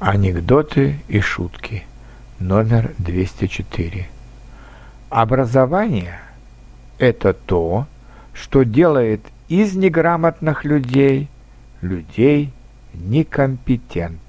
Анекдоты и шутки. Номер 204. Образование – это то, что делает из неграмотных людей людей некомпетентных.